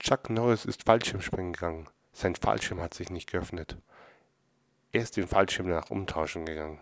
Chuck Norris ist Fallschirmspringen gegangen. Sein Fallschirm hat sich nicht geöffnet. Er ist den Fallschirm nach umtauschen gegangen.